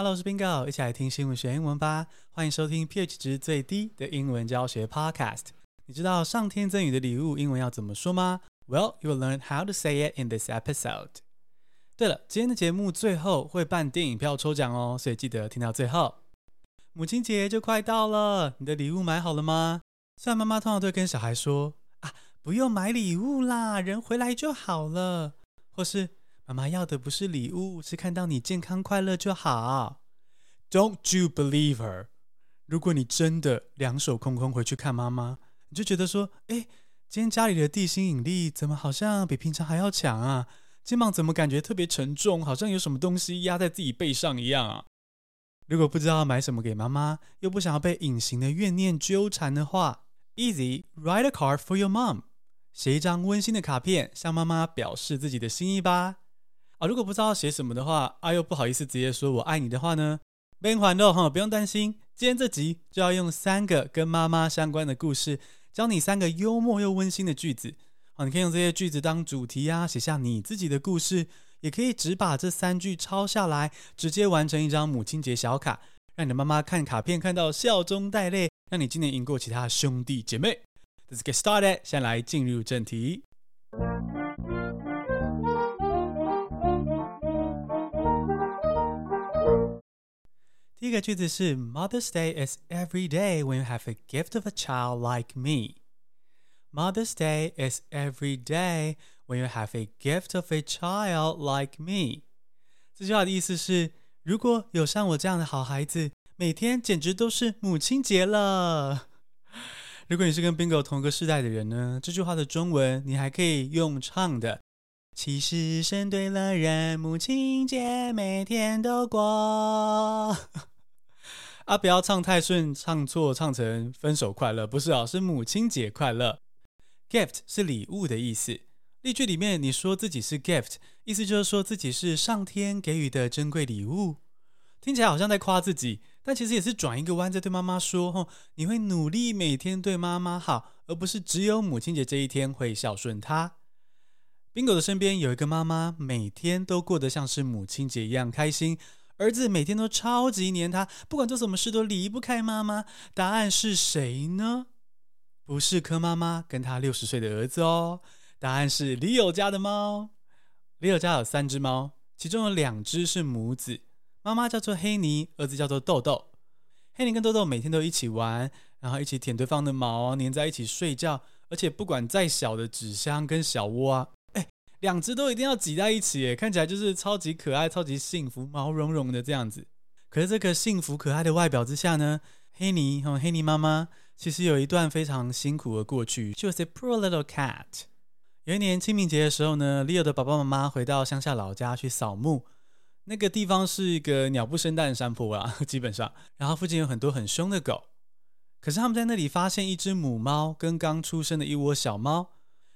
Hello，我是 Bingo，一起来听新闻学英文吧。欢迎收听 pH 值最低的英文教学 Podcast。你知道上天赠予的礼物英文要怎么说吗？Well, you will learn how to say it in this episode. 对了，今天的节目最后会办电影票抽奖哦，所以记得听到最后。母亲节就快到了，你的礼物买好了吗？虽然妈妈通常都会跟小孩说啊，不用买礼物啦，人回来就好了，或是。妈妈要的不是礼物，是看到你健康快乐就好。Don't you believe her？如果你真的两手空空回去看妈妈，你就觉得说，哎，今天家里的地心引力怎么好像比平常还要强啊？肩膀怎么感觉特别沉重，好像有什么东西压在自己背上一样啊？如果不知道买什么给妈妈，又不想要被隐形的怨念纠缠的话，Easy，write a card for your mom，写一张温馨的卡片，向妈妈表示自己的心意吧。啊，如果不知道写什么的话，啊又不好意思直接说我爱你的话呢，别烦恼哈，不用担心，今天这集就要用三个跟妈妈相关的故事，教你三个幽默又温馨的句子。好，你可以用这些句子当主题啊，写下你自己的故事，也可以只把这三句抄下来，直接完成一张母亲节小卡，让你的妈妈看卡片看到笑中带泪，让你今年赢过其他兄弟姐妹。Let's get started，先来进入正题。第一个句子是 Mother's Day is every day when you have a gift of a child like me. Mother's Day is every day when you have a gift of a child like me. 这句话的意思是，如果有像我这样的好孩子，每天简直都是母亲节了。如果你是跟 Bingo 同一个世代的人呢，这句话的中文你还可以用唱的。其实生对了人，母亲节每天都过。 啊，不要唱太顺，唱错唱成分手快乐，不是啊，是母亲节快乐。Gift 是礼物的意思。例句里面你说自己是 gift，意思就是说自己是上天给予的珍贵礼物，听起来好像在夸自己，但其实也是转一个弯在对妈妈说：吼，你会努力每天对妈妈好，而不是只有母亲节这一天会孝顺她。Bingo 的身边有一个妈妈，每天都过得像是母亲节一样开心。儿子每天都超级黏他，不管做什么事都离不开妈妈。答案是谁呢？不是柯妈妈跟他六十岁的儿子哦。答案是李友家的猫。李友家有三只猫，其中有两只是母子，妈妈叫做黑妮，儿子叫做豆豆。黑妮跟豆豆每天都一起玩，然后一起舔对方的毛，黏在一起睡觉，而且不管再小的纸箱跟小窝啊。两只都一定要挤在一起，耶，看起来就是超级可爱、超级幸福、毛茸茸的这样子。可是这个幸福可爱的外表之下呢，黑妮和黑妮妈妈其实有一段非常辛苦的过去。She was a poor little cat。有一年清明节的时候呢，Leo 的爸爸妈妈回到乡下老家去扫墓，那个地方是一个鸟不生蛋的山坡啊，基本上，然后附近有很多很凶的狗。可是他们在那里发现一只母猫跟刚出生的一窝小猫。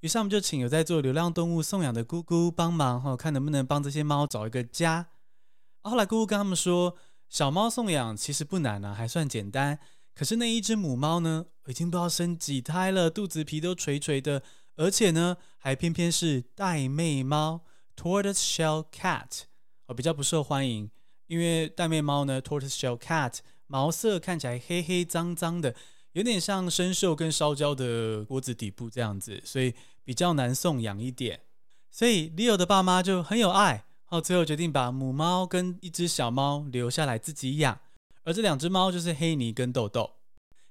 于是我们就请有在做流浪动物送养的姑姑帮忙，哈，看能不能帮这些猫找一个家。后来姑姑跟他们说，小猫送养其实不难啊，还算简单。可是那一只母猫呢，已经不知道生几胎了，肚子皮都垂垂的，而且呢，还偏偏是玳瑁猫 （tortoiseshell cat），哦，比较不受欢迎，因为玳瑁猫呢 （tortoiseshell cat） 毛色看起来黑黑脏脏的。有点像生锈跟烧焦的锅子底部这样子，所以比较难送养一点。所以 Leo 的爸妈就很有爱，后最后决定把母猫跟一只小猫留下来自己养。而这两只猫就是黑尼跟豆豆。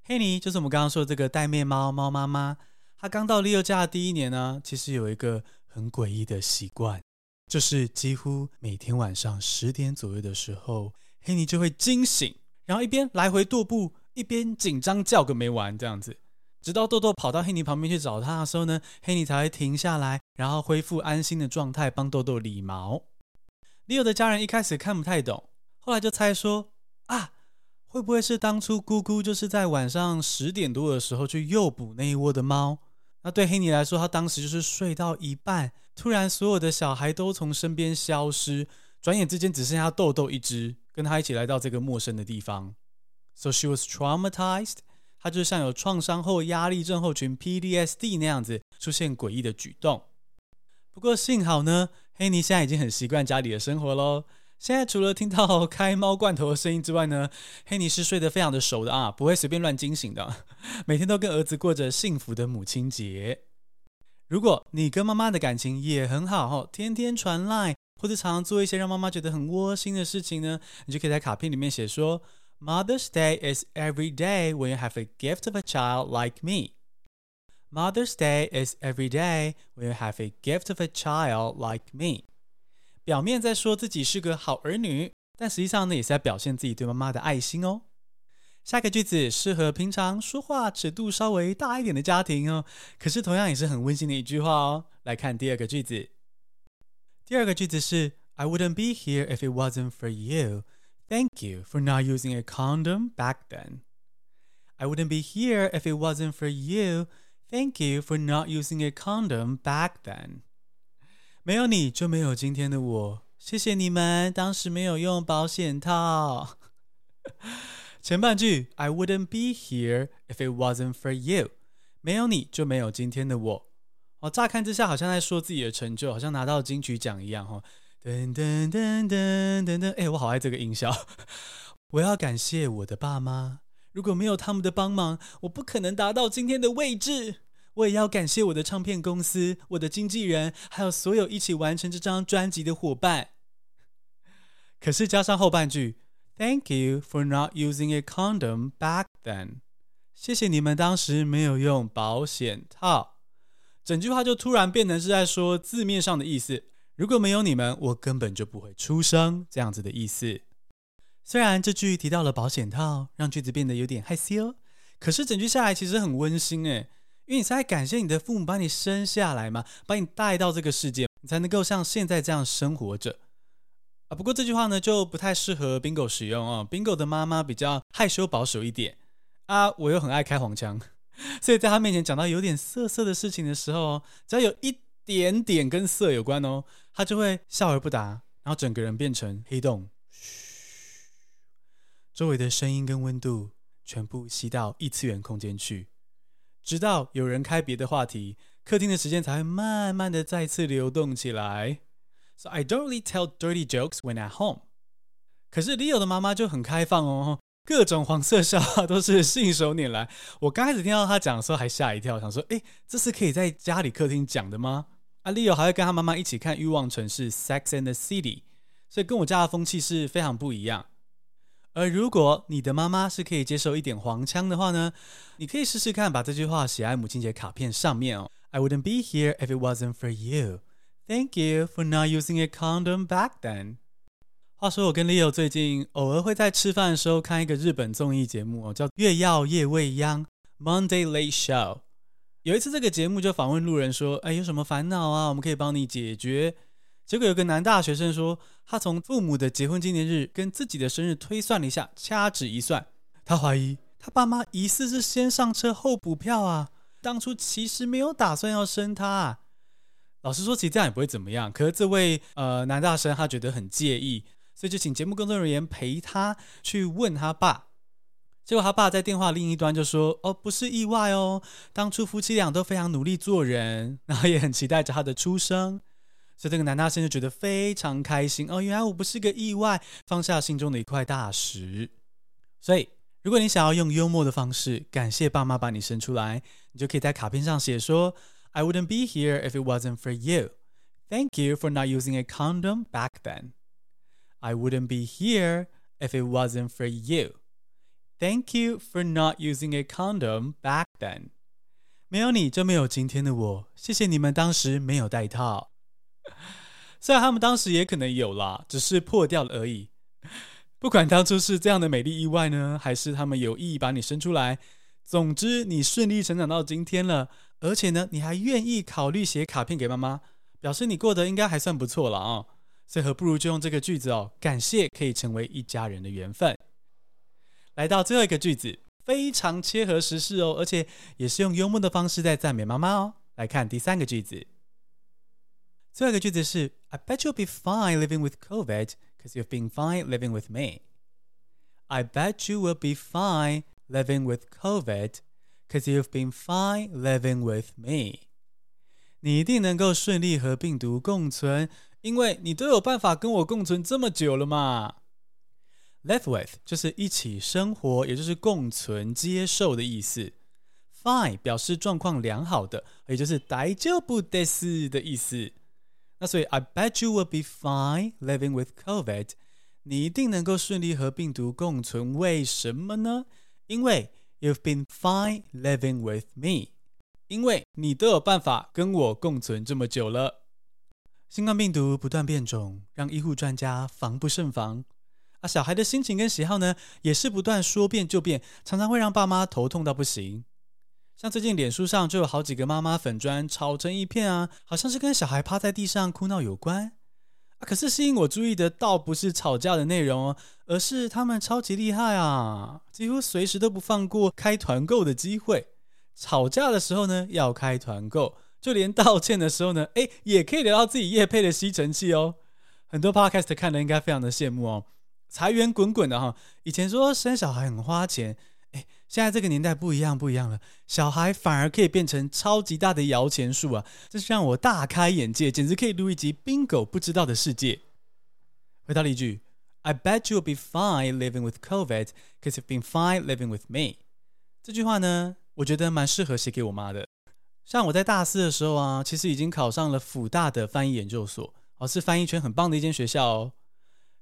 黑尼就是我们刚刚说的这个玳瑁猫猫妈妈。她刚到 Leo 家的第一年呢，其实有一个很诡异的习惯，就是几乎每天晚上十点左右的时候，黑尼就会惊醒，然后一边来回踱步。一边紧张叫个没完，这样子，直到豆豆跑到黑妮旁边去找他的时候呢，黑妮才会停下来，然后恢复安心的状态，帮豆豆理毛。Leo 的家人一开始看不太懂，后来就猜说啊，会不会是当初姑姑就是在晚上十点多的时候去诱捕那一窝的猫？那对黑妮来说，她当时就是睡到一半，突然所有的小孩都从身边消失，转眼之间只剩下豆豆一只，跟他一起来到这个陌生的地方。So she was traumatized，她就像有创伤后压力症候群 （PTSD） 那样子出现诡异的举动。不过幸好呢，黑妮现在已经很习惯家里的生活喽。现在除了听到开猫罐头的声音之外呢，黑妮是睡得非常的熟的啊，不会随便乱惊醒的。每天都跟儿子过着幸福的母亲节。如果你跟妈妈的感情也很好，天天传赖或者常常做一些让妈妈觉得很窝心的事情呢，你就可以在卡片里面写说 ：Mother's Day is every day when you have a gift of a child like me. Mother's Day is every day when you have a gift of a child like me. 表面在说自己是个好儿女，但实际上呢，也是在表现自己对妈妈的爱心哦。下个句子适合平常说话尺度稍微大一点的家庭哦，可是同样也是很温馨的一句话哦。来看第二个句子，第二个句子是 I wouldn't be here if it wasn't for you. Thank you for not using a condom back then. I wouldn't be here if it wasn't for you. Thank you for not using a condom back then. 没有你就没有今天的我，谢谢你们当时没有用保险套。前半句 I wouldn't be here if it wasn't for you，没有你就没有今天的我。哦，乍看之下好像在说自己的成就，好像拿到金曲奖一样哈、哦。 噔噔噔噔噔噔，哎，我好爱这个音效。我要感谢我的爸妈，如果没有他们的帮忙，我不可能达到今天的位置。我也要感谢我的唱片公司、我的经纪人，还有所有一起完成这张专辑的伙伴。可是加上后半句，Thank you for not using a condom back then。谢谢你们当时没有用保险套。整句话就突然变成是在说字面上的意思：如果没有你们，我根本就不会出生。这样子的意思。虽然这句提到了保险套，让句子变得有点害羞，可是整句下来其实很温馨诶。因为你是在感谢你的父母把你生下来嘛，把你带到这个世界，你才能够像现在这样生活着啊。不过这句话呢就不太适合 Bingo 使用哦。Bingo 的妈妈比较害羞保守一点啊，我又很爱开黄腔，所以在他面前讲到有点色色的事情的时候，只要有一点点跟色有关哦，他就会笑而不答，然后整个人变成黑洞，嘘，周围的声音跟温度全部吸到异次元空间去。直到有人开别的话题，客厅的时间才会慢慢的再次流动起来。So I don't really tell dirty jokes when at home。可是 Leo 的妈妈就很开放哦，各种黄色笑话都是信手拈来。我刚开始听到他讲的时候还吓一跳，想说，诶，这是可以在家里客厅讲的吗？啊，Leo 还会跟他妈妈一起看《欲望城市》（Sex and the City），所以跟我家的风气是非常不一样。而如果你的妈妈是可以接受一点黄腔的话呢，你可以试试看把这句话写在母亲节卡片上面哦。I wouldn't be here if it wasn't for you. Thank you for not using a condom back then. 话说我跟 Leo 最近偶尔会在吃饭的时候看一个日本综艺节目哦，叫《月曜夜未央》（Monday Late Show）。有一次这个节目就访问路人说：“哎，有什么烦恼啊？我们可以帮你解决。”结果有个男大学生说，他从父母的结婚纪念日跟自己的生日推算了一下，掐指一算，他怀疑他爸妈疑似是先上车后补票啊，当初其实没有打算要生他。老实说，其实这样也不会怎么样。可是这位呃男大生他觉得很介意，所以就请节目工作人员陪他去问他爸。结果他爸在电话另一端就说：“哦，不是意外哦，当初夫妻俩都非常努力做人，然后也很期待着他的出生。”所以这个男大生就觉得非常开心哦，原来我不是个意外，放下心中的一块大石。所以，如果你想要用幽默的方式感谢爸妈把你生出来，你就可以在卡片上写说：“I wouldn't be here if it wasn't for you. Thank you for not using a condom back then. I wouldn't be here if it wasn't for you. Thank you for not using a condom back then.” 没有你就没有今天的我，谢谢你们当时没有戴套。虽然他们当时也可能有啦，只是破掉了而已。不管当初是这样的美丽意外呢，还是他们有意把你生出来，总之你顺利成长到今天了，而且呢，你还愿意考虑写卡片给妈妈，表示你过得应该还算不错了啊、哦。所以何不如就用这个句子哦，感谢可以成为一家人的缘分。来到最后一个句子，非常切合时事哦，而且也是用幽默的方式在赞美妈妈哦。来看第三个句子。最后一个句子是：I bet you'll be fine living with COVID, because you've been fine living with me. I bet you will be fine living with COVID, because you've been fine living with me. 你一定能够顺利和病毒共存，因为你都有办法跟我共存这么久了嘛。Live with 就是一起生活，也就是共存、接受的意思。Fine 表示状况良好的，也就是大丈夫です的意思。那所以 I bet you will be fine living with COVID。你一定能够顺利和病毒共存，为什么呢？因为 You've been fine living with me。因为你都有办法跟我共存这么久了。新冠病毒不断变种，让医护专家防不胜防。小孩的心情跟喜好呢，也是不断说变就变，常常会让爸妈头痛到不行。像最近脸书上就有好几个妈妈粉砖吵成一片啊，好像是跟小孩趴在地上哭闹有关。啊，可是吸引我注意的倒不是吵架的内容哦，而是他们超级厉害啊，几乎随时都不放过开团购的机会。吵架的时候呢，要开团购，就连道歉的时候呢，诶，也可以聊到自己业配的吸尘器哦。很多 podcast 看的应该非常的羡慕哦。财源滚滚的哈，以前说生小孩很花钱，哎，现在这个年代不一样，不一样了，小孩反而可以变成超级大的摇钱树啊！这是让我大开眼界，简直可以录一集 Bingo 不知道的世界。回到例句，I bet you'll be fine living with COVID, cause you've been fine living with me。这句话呢，我觉得蛮适合写给我妈的。像我在大四的时候啊，其实已经考上了辅大的翻译研究所，哦，是翻译圈很棒的一间学校哦。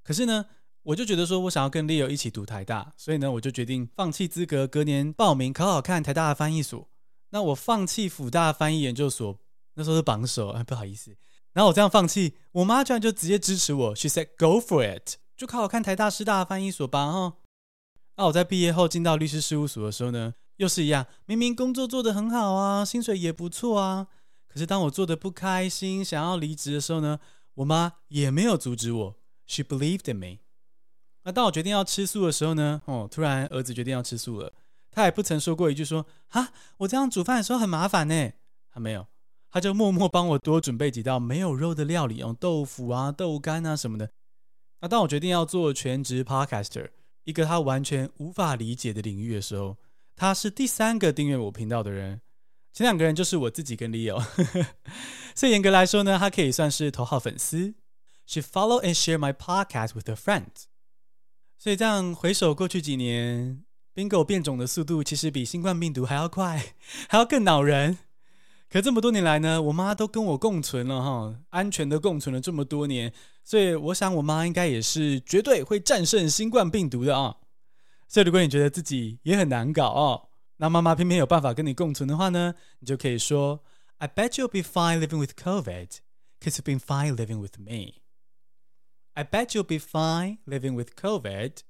可是呢，我就觉得说，我想要跟 Leo 一起读台大，所以呢，我就决定放弃资格，隔年报名考考看台大的翻译所。那我放弃辅大翻译研究所，那时候是榜首，哎，不好意思。然后我这样放弃，我妈居然就直接支持我，She said go for it，就考考看台大师大的翻译所吧，哈。那我在毕业后进到律师事务所的时候呢，又是一样，明明工作做得很好啊，薪水也不错啊，可是当我做得不开心，想要离职的时候呢，我妈也没有阻止我，She believed in me。那当我决定要吃素的时候呢，哦，突然儿子决定要吃素了，他也不曾说过一句说啊，我这样煮饭的时候很麻烦呢，他没有，他就默默帮我多准备几道没有肉的料理，用豆腐啊、豆干啊什么的。那当我决定要做全职 podcaster，一个他完全无法理解的领域的时候，他是第三个订阅我频道的人，前两个人就是我自己跟 Leo，所以严格来说呢，他可以算是头号粉丝。She follow and share my podcast with her friends. 所以这样回首过去几年，Bingo 变种的速度其实比新冠病毒还要快，还要更恼人。可这么多年来呢，我妈都跟我共存了哈，安全的共存了这么多年，所以我想我妈应该也是绝对会战胜新冠病毒的啊。所以如果你觉得自己也很难搞哦，那妈妈偏偏有办法跟你共存的话呢，你就可以说：I bet you'll be fine living with COVID, cause you've been fine living with me. I bet you'll be fine living with COVID,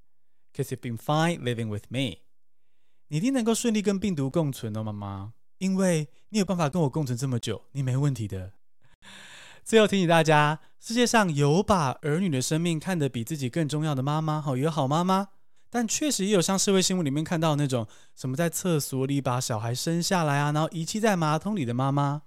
cause you've been fine living with me. 你一定能够顺利跟病毒共存哦，妈妈，因为你有办法跟我共存这么久，你没问题的。最后提醒大家，世界上有把儿女的生命看得比自己更重要的妈妈，好，有好妈妈，但确实也有像社会新闻里面看到那种什么在厕所里把小孩生下来啊，然后遗弃在马桶里的妈妈。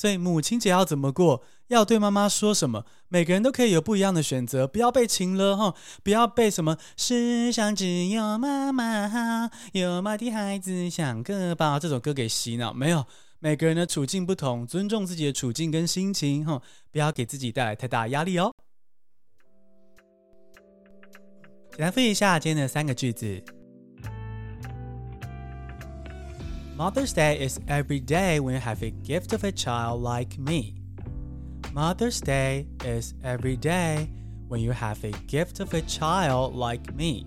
所以母亲节要怎么过？要对妈妈说什么？每个人都可以有不一样的选择，不要被情了哈，不要被什么世上只有妈妈好，有妈的孩子像个宝这首歌给洗脑。没有，每个人的处境不同，尊重自己的处境跟心情哈，不要给自己带来太大压力哦。简单复习一下今天的三个句子。Mother's Day is every day when you have a gift of a child like me. Mother's Day is every day when you have a gift of a child like me.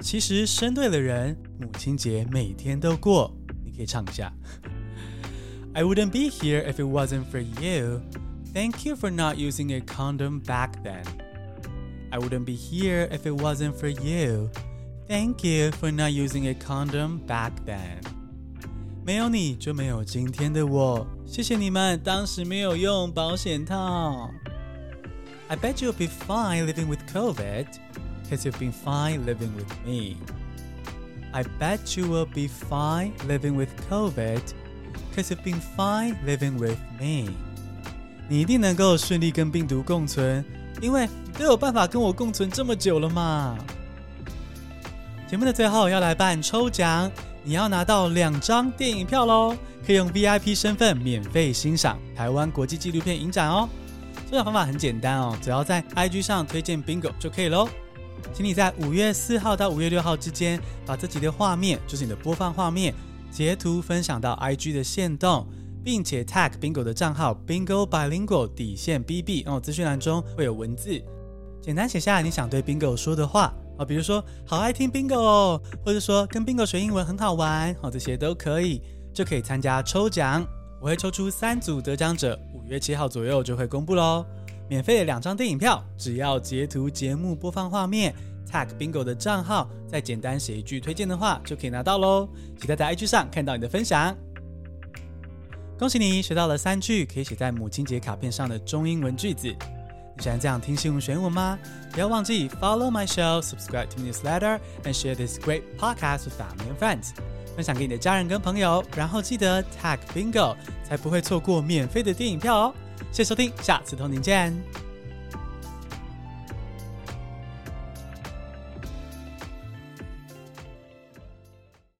其实生对了人，母亲节每天都过。你可以唱一下。I wouldn't be here if it wasn't for you. Thank you for not using a condom back then. I wouldn't be here if it wasn't for you. Thank you for not using a condom back then. 没有你就没有今天的我，谢谢你们当时没有用保险套。I bet you'll be fine living with COVID, cause you've been fine living with me. I bet you will be fine living with COVID, cause you've been fine living with me. 你一定能够顺利跟病毒共存，因为你都有办法跟我共存这么久了嘛。节目的最后要来办抽奖。你要拿到两张电影票喽，可以用 VIP 身份免费欣赏台湾国际纪录片影展哦。抽奖方法很简单哦，只要在 IG 上推荐 Bingo 就可以喽。请你在五月四号到五月六号之间，把自己的画面，就是你的播放画面，截图分享到 IG 的线动，并且 tag Bingo 的账号 Bingo Bilingual 底线 BB，然后资讯栏中会有文字，简单写下你想对 Bingo 说的话啊，比如说好爱听 Bingo，或者说跟 Bingo 学英文很好玩，哦，这些都可以，就可以参加抽奖。我会抽出三组得奖者，五月七号左右就会公布喽。免费的两张电影票，只要截图节目播放画面，tag Bingo 的账号，再简单写一句推荐的话，就可以拿到喽。期待在 IG 上看到你的分享。恭喜你学到了三句可以写在母亲节卡片上的中英文句子。你喜欢这样听新闻学英文吗？不要忘记 follow my show, subscribe to newsletter, and share this great podcast with family and friends。分享给你的家人跟朋友，然后记得 tag Bingo，才不会错过免费的电影票哦。谢谢收听，下次同您见。